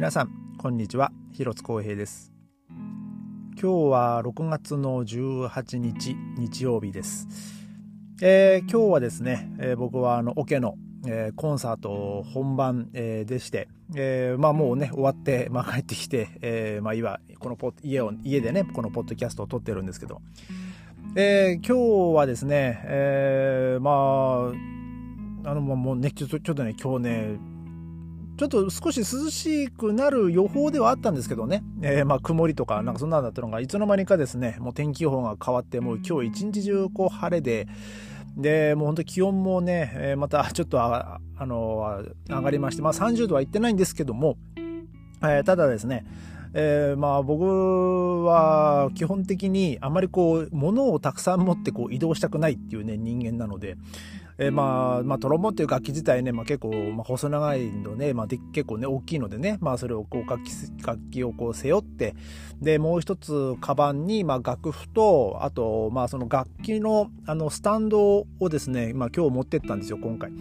皆さんこんにちは。広津光平です。今日は6月の18日日曜日です、えー、今日はですね、えー、僕はあのオケの、えー、コンサート本番、えでして、えまあもうね終わって、まあ、帰ってきて、えまあ今このポ家を家でねこのポッドキャストを撮ってるんですけど、え今日はですね、えまああのもうねちょっとちょっとね今日ねちょっと少し涼しくなる予報ではあったんですけどね、えー、まあ曇りとかなんかそんなんだったのがいつの間にかですねもう天気予報が変わってもう今日一日中こう晴れででもう本当気温もね、えー、またちょっとああの上がりまして、まあ、30度はいってないんですけども、えー、ただですねえー、まあ僕は基本的にあまりこう物をたくさん持ってこう移動したくないっていうね人間なので、えー、まあ、まあ、トロンボっていう楽器自体ね、まあ、結構、まあ、細長いので、まあ、で結構ね、大きいのでね、まあ、それをこう楽器、楽器をこう背負って、で、もう一つ、カバンに、まあ、楽譜と、あと、まあ、その楽器の、あの、スタンドをですね、まあ、今日持ってったんですよ、今回。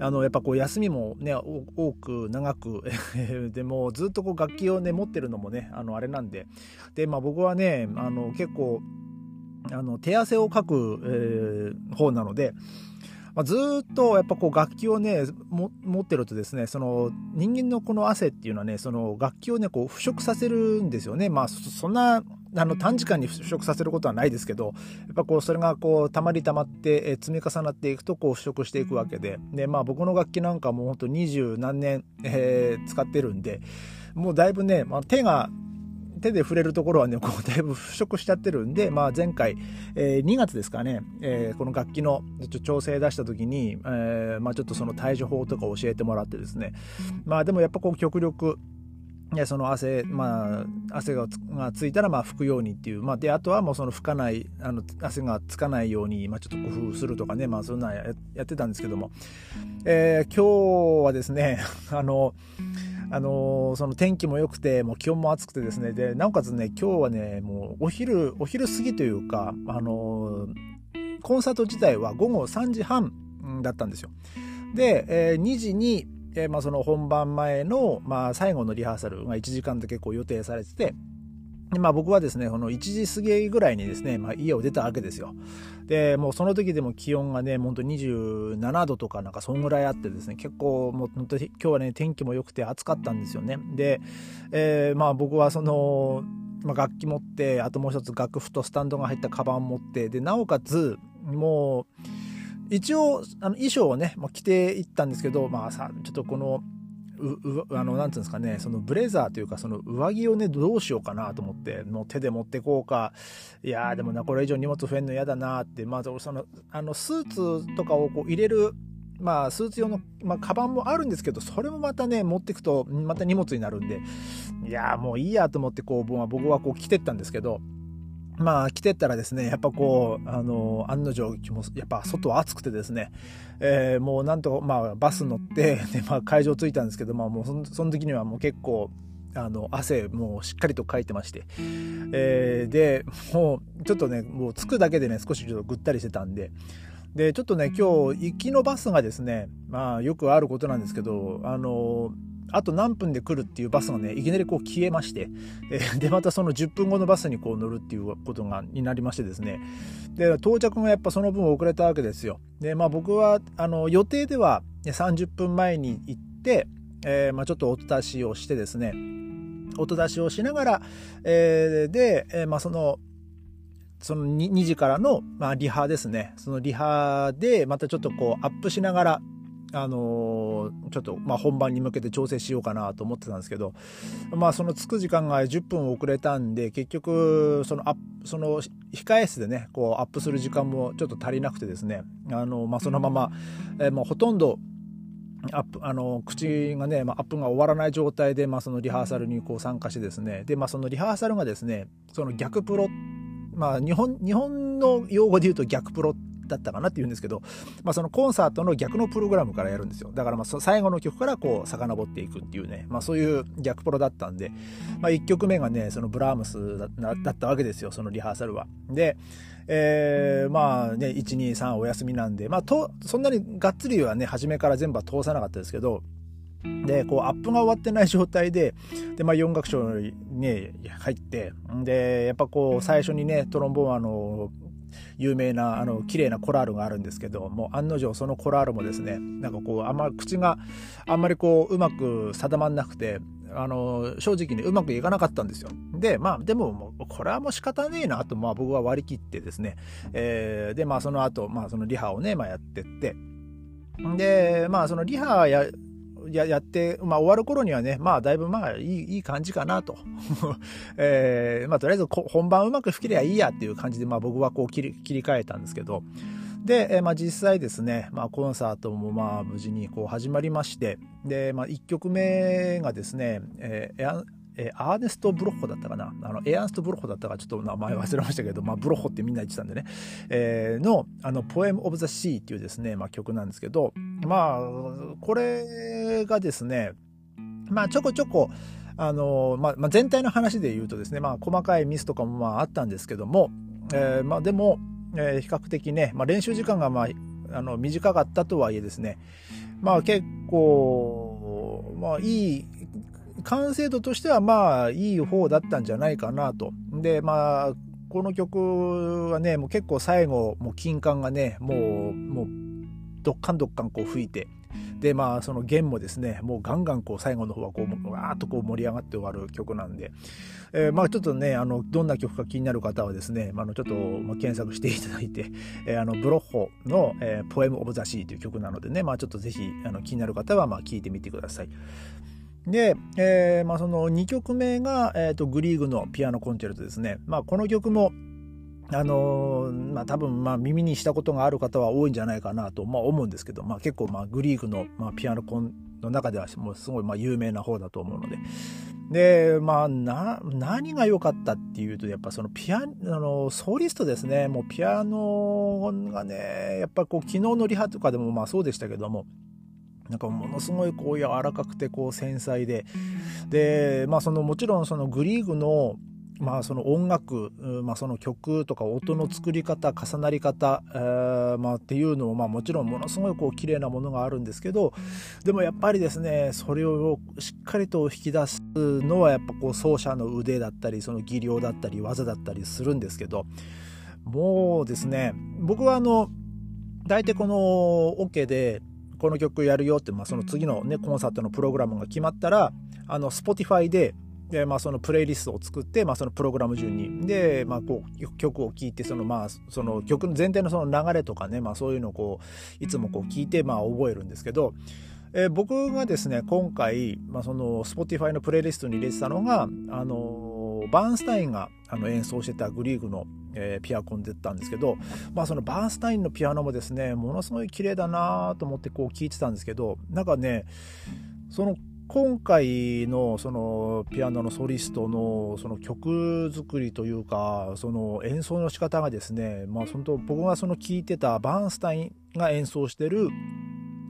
あの、やっぱこう、休みもね、多く、長く でも、ずっとこう、楽器をね、持ってるのもね、あの、あれなんで、で、まあ、僕はね、あの、結構、あの手汗をかく、えー、方なので、まあ、ずっとやっぱこう楽器をね持ってるとですねその人間のこの汗っていうのはねその楽器をねこう腐食させるんですよね。まあそんなあの短時間に腐食させることはないですけどやっぱこうそれがこうたまりたまって、え積み重なっていくとこう腐食していくわけで。でまあ僕の楽器なんかもうほんと二十何年、えー、使ってるんでもうだいぶね、まあ、手が手で触れるところはね、こうだいぶ腐食しちゃってるんで、まあ、前回、えー、2月ですかね、えー、この楽器の調整出した時に、えー、まあ、ちょっとその対処法とか教えてもらってですね、まあでもやっぱこう極力、いやその汗、まあ、汗がついたらまあ拭くようにっていう、まあ、であとはもうその拭かないあの汗がつかないように、まあ、ちょっと工夫するとかね、まあ、そんなやってたんですけども、えー、今日はですね あのあのー、その天気も良くてもう気温も暑くてですねでなおかつね今日はねもうお昼お昼過ぎというか、あのー、コンサート自体は午後3時半だったんですよ。で、えー、2時に、えーまあ、その本番前の、まあ、最後のリハーサルが1時間で結構予定されててでまあ、僕はですね、この1時過ぎぐらいにですね、まあ、家を出たわけですよ。で、もうその時でも気温がね、本当27度とかなんかそんぐらいあってですね、結構もう本当に今日はね、天気も良くて暑かったんですよね。で、えー、まあ僕はその、まあ、楽器持って、あともう一つ楽譜とスタンドが入ったカバン持って、で、なおかつ、もう、一応、あの衣装をね、まあ、着ていったんですけど、まあさ、ちょっとこの、うあのなんていうんですかねそのブレザーというかその上着をねどうしようかなと思ってもう手で持ってこうか。いやでもなこれ以上荷物増えるの嫌だなって。まずそのあのスーツとかをこう入れるまあスーツ用の、まあ、カバンもあるんですけどそれもまたね持っていくとまた荷物になるんで。いやもういいやと思ってこう僕はこう着てったんですけど。まあ来てったらですねやっぱこうあの案の定やっぱ外は暑くてですね、えー、もうなんとまあバス乗ってで、まあ、会場着いたんですけど、まあ、もうそのその時にはもう結構あの汗もうしっかりとかいてまして、えー、でもうちょっとねもう着くだけでね少しちょっとぐったりしてたんででちょっとね今日行きのバスがですねまあよくあることなんですけどあのあと何分で来るっていうバスがねいきなりこう消えまして、え、でまたその10分後のバスにこう乗るっていうことがになりましてですね。で到着がやっぱその分遅れたわけですよ。でまあ僕はあの予定では30分前に行って、えー、まあ、ちょっと音出しをしてですね。音出しをしながら、えー、で、えまあ、そのその 2, 2時からの、まあ、リハですね。そのリハでまたちょっとこうアップしながらあのー、ちょっと、まあ、本番に向けて調整しようかなと思ってたんですけど、まあ、その着く時間が10分遅れたんで結局そのアその控え室でねこうアップする時間もちょっと足りなくてですねあの、まあ、そのまま、えー、もうほとんどアップあの口がね、まあ、アップが終わらない状態で、まあ、そのリハーサルにこう参加してですねで、まあ、そのリハーサルがですねその逆プロまあ日本日本の用語で言うと逆プロっだったかなって言うんですけど、まあ、そのコンサートの逆のプログラムからやるんですよだからまあ最後の曲からこう遡っていくっていうね、まあ、そういう逆プロだったんで、まあ、1曲目がねそのブラームスだったわけですよそのリハーサルは。でえー、まあね123お休みなんで、まあ、とそんなにがっつりはね初めから全部は通さなかったですけどで、こう、アップが終わってない状態で、で、まあ、4楽章にね、入って、で、やっぱこう、最初にね、トロンボーンあの、有名なあの綺麗なコラールがあるんですけどもう案の定そのコラールもですねなんかこうあんま口があんまりこううまく定まんなくてあの正直にうまくいかなかったんですよ。でまあでももうこれはもう仕方ねえなと、まあ、僕は割り切ってですね、えー、でまあその後、まあそのリハをね、まあ、やってってでまあそのリハやややって、まあ、終わる頃にはね、まあ、だいぶまあ、いいいい感じかなと。えー、まあ、とりあえず本番うまく吹けりゃいいやっていう感じで、まあ、僕はこう切り切り替えたんですけど、で、えー、まあ、実際ですね、まあ、コンサートもまあ、無事にこう始まりまして、で、まあ、1曲目がですね、えー、えー、アーネスト・ブロッホだったかな？あのエアンスト・ブロッホだったかちょっと名前忘れましたけど、まあ、ブロッホってみんな言ってたんでね、えー、の「あのポエム・オブ・ザ・シー」っていうですね、まあ、曲なんですけどまあこれがですねまあちょこちょこあの、まあ、まあ、全体の話で言うとですね、まあ、細かいミスとかもまああったんですけども、えー、まあでも、えー、比較的ね、まあ、練習時間がまああの短かったとはいえですねまあ結構まあいい完成度としてはまあいい方だったんじゃないかなと。でまあこの曲はねもう結構最後もう金管がねもうもうどっかんどっかんこう吹いてでまあその弦もですねもうガンガンこう最後の方はこうわーっとこう盛り上がって終わる曲なんで、えー、まあちょっとねあのどんな曲か気になる方はですね、まあ、のちょっと検索していただいて、えー、あのブロッホの、え「ポエム・オブ・ザ・シー」という曲なのでね、まあ、ちょっとぜひあの気になる方はまあ聞いてみてください。で、えーまあ、その2曲目が、えーと、グリーグのピアノコンチェルトですね。まあ、この曲もあのー、まあ多分まあ耳にしたことがある方は多いんじゃないかなと、まあ、思うんですけど、まあ、結構まあグリーグの、まあ、ピアノコンの中ではもうすごいまあ有名な方だと思うので。で、まあな、何が良かったっていうと、やっぱそのピア、あの、ソリストですね。もうピアノがね、やっぱこう昨日のリハとかでもまあそうでしたけども、なんかものすごいこう柔らかくてこう繊細で。でまあそのもちろんそのグリーグのまあその音楽、まあ、その曲とか音の作り方重なり方、えーまあ、っていうのもまあもちろんものすごいこう綺麗なものがあるんですけどでもやっぱりですねそれをしっかりと引き出すのはやっぱこう奏者の腕だったりその技量だったり技だったりするんですけどもうですね僕はあの大体このオ、ケでこの曲やるよって、まあ、その次の、ね、コンサートのプログラムが決まったらあの Spotify でで、まあ、そのプレイリストを作って、まあ、そのプログラム順に。で、まあ、こう曲を聴いてその、まあ、その曲の全体のその流れとかね、まあ、そういうのをこういつもこう聞いて、まあ、覚えるんですけど、えー、僕がですね今回、まあ、その Spotify のプレイリストに入れてたのがあのバーンスタインがあの演奏してたグリーグの、えー、ピアコンでったんですけど、まあ、そのバーンスタインのピアノもですねものすごい綺麗だなと思ってこう聴いてたんですけどなんかねその今回のそのピアノのソリストのその曲作りというかその演奏の仕方がですねまあ本当僕がその聴いてたバーンスタインが演奏してる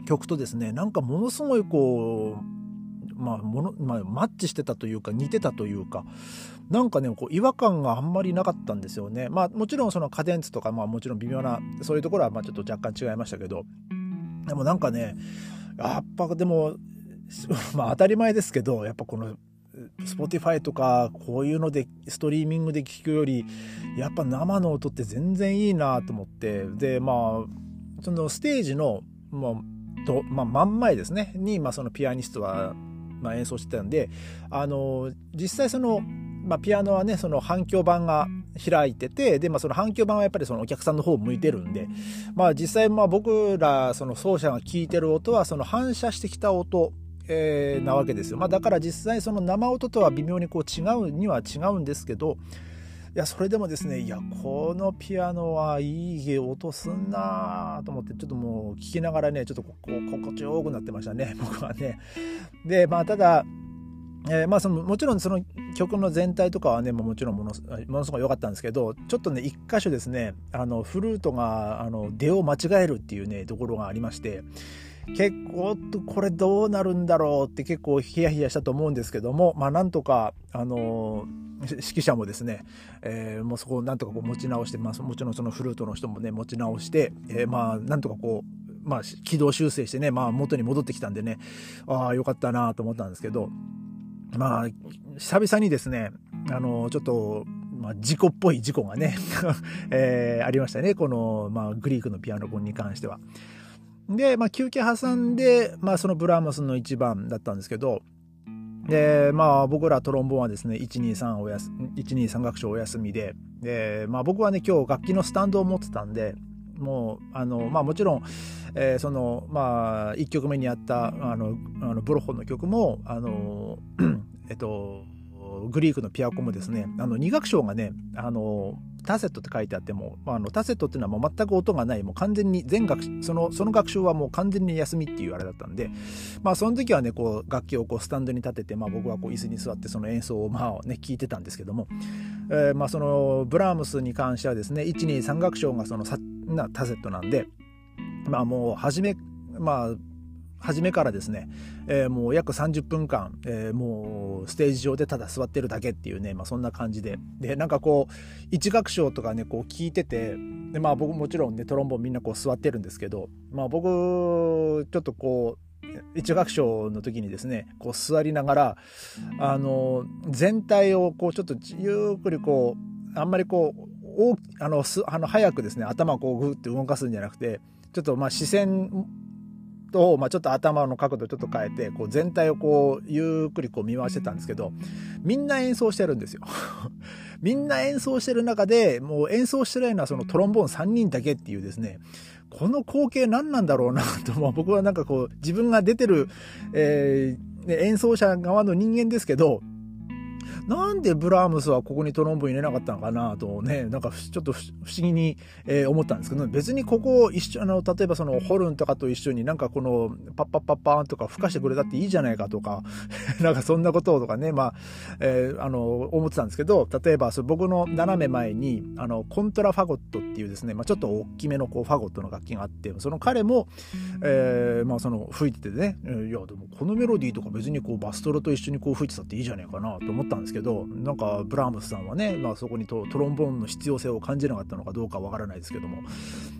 曲とですねなんかものすごいこうまあものまあ、マッチしてたというか似てたというかなんかねこう違和感があんまりなかったんですよね。まあもちろんそのカデンツとかまあもちろん微妙なそういうところはまあちょっと若干違いましたけど。でもなんかねやっぱでも まあ当たり前ですけどやっぱこの Spotify とかこういうのでストリーミングで聴くよりやっぱ生の音って全然いいなと思って。でまあそのステージの、まあとまあ、真ん前ですね。に、まあ、そのピアニストはまあ、演奏してたんであの実際その、まあ、ピアノはねその反響板が開いててで、まあ、その反響板はやっぱりそのお客さんの方を向いてるんで、まあ、実際まあ僕らその奏者が聴いてる音はその反射してきた音えー、なわけですよ、まあ、だから実際その生音とは微妙にこう違うには違うんですけどいやそれでもですねいやこのピアノはいい音すんなと思ってちょっともう聴きながらねちょっとこう心地よくなってましたね僕はね。でまあただえー、まあそのもちろんその曲の全体とかはねもちろんものものすごい良かったんですけどちょっとね一箇所ですねあのフルートがあの出を間違えるっていうねところがありまして結構これどうなるんだろうって結構ヒヤヒヤしたと思うんですけどもまあなんとかあの指揮者もですね、えー、もうそこをなんとかこう持ち直して、まあ、もちろんそのフルートの人もね持ち直して、えー、まあなんとかこうまあ、軌道修正してね、まあ、元に戻ってきたんでね、ああ、よかったなと思ったんですけど、まあ、久々にですね、あの、ちょっと、まあ、事故っぽい事故がね えー、ありましたね。この、まあ、グリークのピアノコンに関しては。で、まあ、休憩挟んで、まあ、そのブラームスの一番だったんですけど、で、まあ、僕らトロンボーンはですね、123おやす、123楽章お休みで、で、まあ、僕はね、今日楽器のスタンドを持ってたんで、もう、あの、まあ、もちろん、えー、その、まあ、1曲目にやった、あの、あのブロッホの曲も、あの、えっと、グリークのピアコもですね、あの、2楽章がね、あの、タセットって書いてあっても、まあ、あのタセットっていうのはもう全く音がないもう完全に全学そのその学習はもう完全に休みっていうあれだったんで、まあ、その時はねこう楽器をこうスタンドに立てて、まあ、僕はこう椅子に座ってその演奏をまあね聞いてたんですけども、えー、まあそのブラームスに関してはですね123楽章がそのさなタセットなんでまあもう初めまあ初めからですね、えー、もう約30分間、えー、もうステージ上でただ座ってるだけっていうね、まあ、そんな感じで。でなんかこう一楽章とかねこう聞いててでまあ僕もちろんねトロンボンみんなこう座ってるんですけど、まあ、僕ちょっとこう一楽章の時にですねこう座りながらあの全体をこうちょっとゆっくりこうあんまりこうあのあの早くですね頭をこうグッて動かすんじゃなくてちょっとまあ視線と、まあ、ちょっと頭の角度ちょっと変えてこう全体をこうゆっくりこう見回してたんですけどみんな演奏してるんですよ。みんな演奏してる中でもう演奏してないのはそのトロンボーン3人だけっていうですねこの光景何なんだろうなと、まあ、僕はなんかこう自分が出てる、えー、演奏者側の人間ですけどなんでブラームスはここにトロンボ入れなかったのかなとね、なんかちょっと不思議に、えー、思ったんですけど、別にここ一緒、あの、例えばそのホルンとかと一緒になんかこのパッパッパッパーンとか吹かしてくれたっていいじゃないかとか、なんかそんなこととかね、まあ、えー、あの、思ってたんですけど、例えばそ僕の斜め前に、あの、コントラファゴットっていうですね、まあちょっと大きめのこうファゴットの楽器があって、その彼も、えー、まあその吹いててね、いやでもこのメロディーとか別にこうバストロと一緒にこう吹いてたっていいじゃないかなと思ったんですけどなんかブラームスさんはね、まあ、そこにトロンボーンの必要性を感じなかったのかどうかわからないですけども。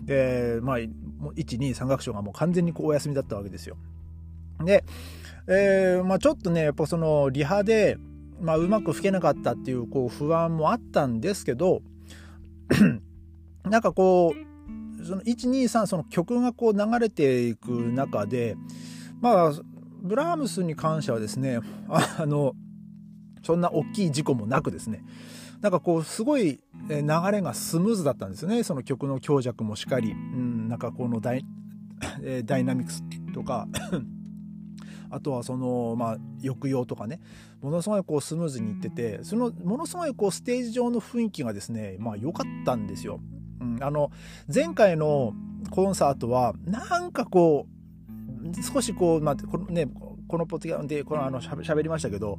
でまあ123楽章がもう完全にこうお休みだったわけですよ。で、えー、まあ、ちょっとねやっぱそのリハで、まあ、うまく吹けなかったっていうこう不安もあったんですけどなんかこうその123その曲がこう流れていく中でまあブラームスに関してはですねあのそんな大きい事故もなくですね。なんかこうすごい流れがスムーズだったんですよね。その曲の強弱もしっかり、うん、なんかこのダイ ダイナミクスとか。あとはそのまあ抑揚とかね。ものすごいこうスムーズにいっててそのものすごいこうステージ上の雰囲気がですねまあ良かったんですよ。うん、あの前回のコンサートはなんかこう少しこう、まあ、このねこのポッドキャストでこのあのしゃべりましたけど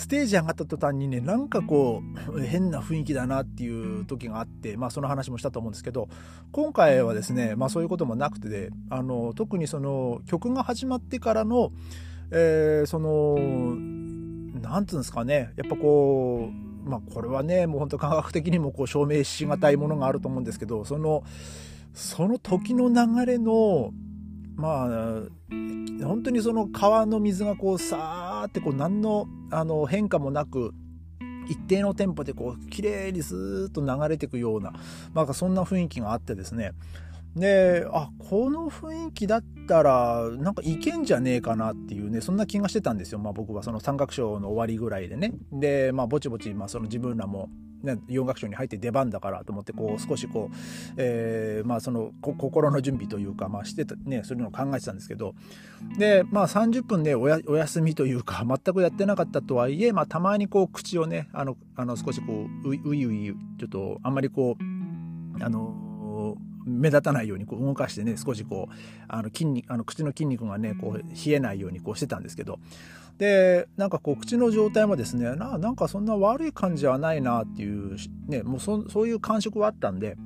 ステージ上がった途端にねなんかこう変な雰囲気だなっていう時があってまあその話もしたと思うんですけど今回はですねまあそういうこともなくてであの特にその曲が始まってからの、えー、その何て言うんですかねやっぱこうまあこれはねもう本当科学的にもこう証明しがたいものがあると思うんですけどそのその時の流れのまあ本当にその川の水がこうさーってこう何のあの変化もなく一定のテンポでこう綺麗にスーッと流れていくような、まあ、そんな雰囲気があってですね。であこの雰囲気だったらなんかいけんじゃねえかなっていうねそんな気がしてたんですよ、まあ、僕はその三角章の終わりぐらいでね。でまあぼちぼち、まあ、その自分らもね、4楽章に入って出番だからと思ってこう少しこう、えー、まあその心の準備というか、まあ、してたねそういうのを考えてたんですけど。でまあ30分でお休みというか全くやってなかったとはいえ、まあ、たまにこう口をねあのあの少しこうういういうちょっとあんまりこうあの目立たないようにこう動かしてね少しこうあの筋肉あの口の筋肉がねこう冷えないようにこうしてたんですけどでなんかこう口の状態もですねななんかそんな悪い感じはないなっていう、ね、もうそそういう感触はあったんで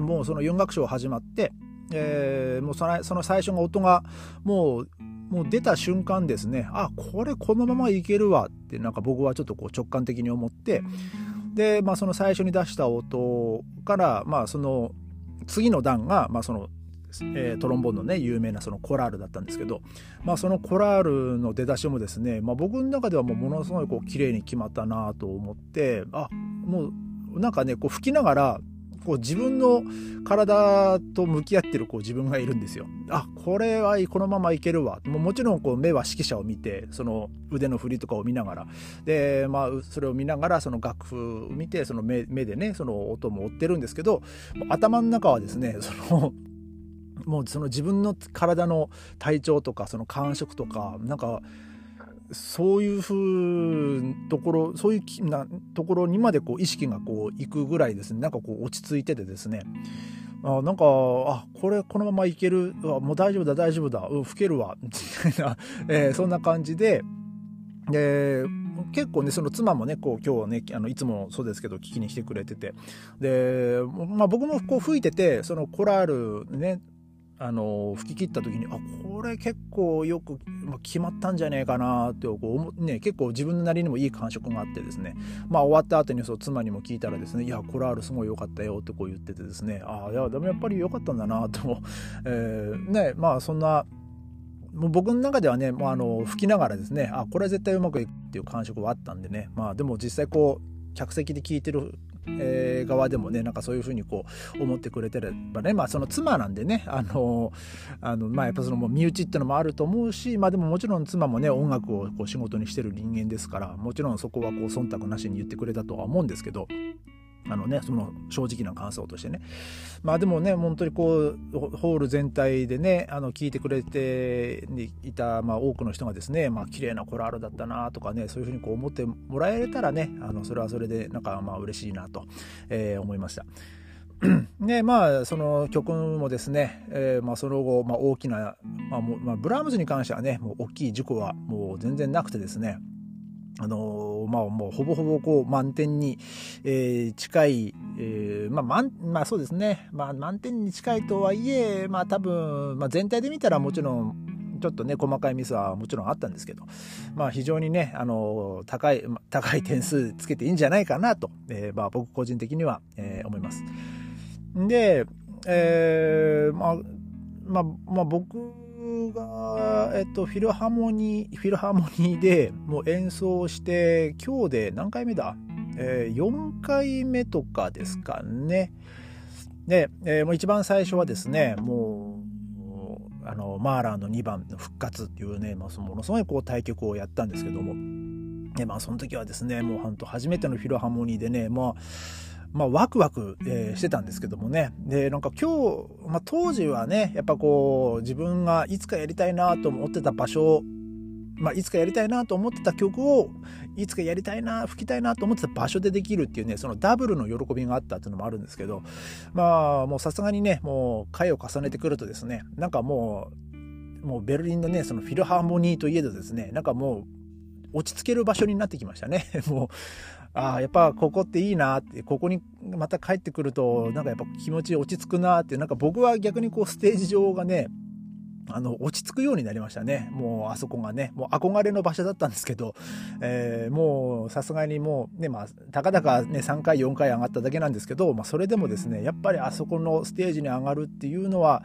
もうその4楽章始まって、えー、もうそのその最初の音がもうもう出た瞬間ですねあこれこのままいけるわってなんか僕はちょっとこう直感的に思ってで、まあ、その最初に出した音から、まあ、その次の段が、まあ、そのえー、トロンボーンのね有名なそのコラールだったんですけど、まあ、そのコラールの出だしもですね、まあ、僕の中ではもうものすごいこう綺麗に決まったなと思ってあもうなんかねこう吹きながらこう自分の体と向き合ってるこう自分がいるんですよ。あこれはこのままいけるわ。ももちろんこう目は指揮者を見てその腕の振りとかを見ながら。で、まあ、それを見ながらその楽譜を見てその目目でねその音も追ってるんですけど頭の中はですねそのもうその自分の体の体調とかその感触とかなんかそういうふうところそういうなところにまでこう意識がこういくぐらいですね。なんかこう落ち着いててですね。あなんかあこれこのままいける。あもう大丈夫だ大丈夫だ。うん吹けるわ。みたいな、えー、そんな感じで。で結構ねその妻もねこう今日はねあのいつもそうですけど聞きに来てくれてて。で、まあ、僕もこう吹いててそのコラールねあの吹き切った時にあこれ結構よく、まあ、決まったんじゃねえかなってこう、ね、結構自分なりにもいい感触があってですね。まあ終わった後にそう妻にも聞いたらですねいやコラールすごい良かったよってこう言っててですね。ああいやでもやっぱり良かったんだなと、えー、ねまあそんなもう僕の中ではねもうあの吹きながらですねあこれは絶対うまくいくっていう感触はあったんでね。まあでも実際こう客席で聞いてるえー、側でもねなんかそういうふうにこう思ってくれてればねまあその妻なんでねあのあのまあやっぱそのもう身内ってのもあると思うしまあでももちろん妻もね音楽をこう仕事にしてる人間ですからもちろんそこはこう忖度なしに言ってくれたとは思うんですけどあのね、その正直な感想としてね。まあでもね、本当にこう、ホール全体でね、あの、聞いてくれていた、まあ多くの人がですね、まあ綺麗なコラールだったなとかね、そういうふうにこう思ってもらえたらね、あの、それはそれでなんかまあ嬉しいなと、えー、思いました。で まあその曲もですね、えー、まあ、その後、まあ、大きな、まあもまあ、ブラームスに関してはねもう大きい事故はもう全然なくてですねあのまあもうほぼほぼこう満点に、えー、近い、えー、まあ満、まあそうですね、まあ満点に近いとはいえ、まあ多分、まあ全体で見たらもちろん、ちょっとね、細かいミスはもちろんあったんですけど、まあ非常にね、あの、高い、高い点数つけていいんじゃないかなと、えー、まあ僕個人的には、えー、思います。で、えー、まあ、まあ、まあ僕が、えっと、フィルハーモニー、フィルハモニーでもう演奏して、今日で何回目だ？えー、4回目とかですかね。で、えー、もう一番最初はですね、もう、あの、マーラーの2番の復活っていうね、まあ、ものすごいこう対局をやったんですけども、でまあ、その時はですね、もう本当初めてのフィルハーモニーでね、まあ、まあ、ワクワク、えー、してたんですけどもね。で、なんか今日、まあ、当時はね、やっぱこう、自分がいつかやりたいなと思ってた場所、まあ、いつかやりたいなと思ってた曲を、いつかやりたいな、吹きたいなと思ってた場所でできるっていうね、そのダブルの喜びがあったっていうのもあるんですけど、まあ、もうさすがにね、もう回を重ねてくるとですね、なんかもう、もうベルリンのね、そのフィルハーモニーといえどですね、なんかもう、落ち着ける場所になってきましたね。もう、ああ、やっぱここっていいなって、ここにまた帰ってくると、なんかやっぱ気持ち落ち着くなって、なんか僕は逆にこうステージ上がね、あの、落ち着くようになりましたね。もう、あそこがね、もう憧れの場所だったんですけど、えー、もう、さすがにもう、ね、まあ、たかだかね、3回、4回上がっただけなんですけど、まあ、それでもですね、やっぱりあそこのステージに上がるっていうのは、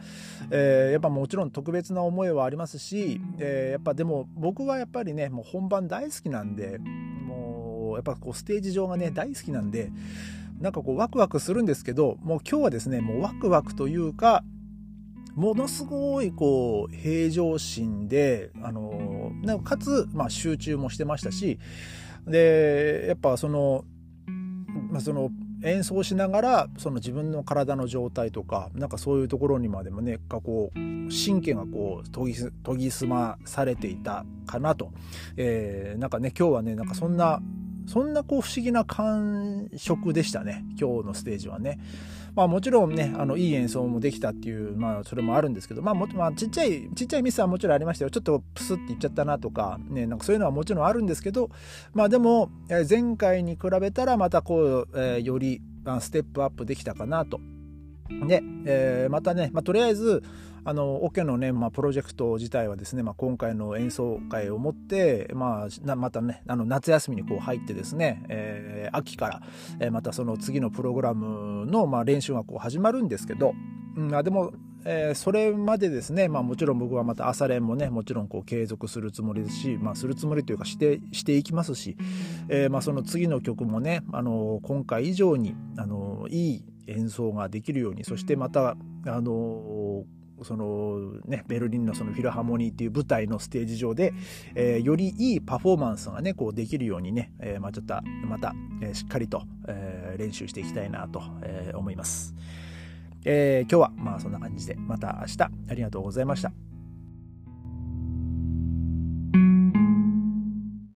えー、やっぱもちろん特別な思いはありますし、えー、やっぱでも、僕はやっぱりね、もう本番大好きなんで、やっぱこうステージ上がね大好きなんでなんかこうワクワクするんですけどもう今日はですねもうワクワクというかものすごいこう平常心であのかつ、まあ、集中もしてましたしでやっぱその,、まあ、その演奏しながらその自分の体の状態とかなんかそういうところにまでもねかこう神経がこう研ぎ研ぎ澄まされていたかなと、えー、なんかね今日はねなんかそんなそんなこう不思議な感触でしたね今日のステージはね。まあもちろんねあのいい演奏もできたっていうまあそれもあるんですけどまあも、まあ、ちっちゃいちっちゃいミスはもちろんありましたよちょっとプスっていっちゃったなとかねなんかそういうのはもちろんあるんですけどまあでも前回に比べたらまたこう、えー、よりステップアップできたかなと。で、えー、またね、まあ、とりあえずあのオケのね、まあ、プロジェクト自体はですね、まあ、今回の演奏会をもって、まあ、またねあの夏休みにこう入ってですね、えー、秋から、えー、またその次のプログラムの、まあ、練習がこう始まるんですけど、うん、あでも、えー、それまでですね、まあ、もちろん僕はまた朝練もねもちろんこう継続するつもりですし、まあ、するつもりというかしてしていきますし、えー、まあその次の曲もね、あの今回以上に、あのいい演奏ができるようにそしてまた、あのそのね、ベルリンのそのフィルハーモニーっていう舞台のステージ上で、えー、よりいいパフォーマンスがねこうできるようにね、えー、ま、ちょっとまた、えー、しっかりと、え練習していきたいなと、え思います、え今日はまあそんな感じでまた明日ありがとうございました。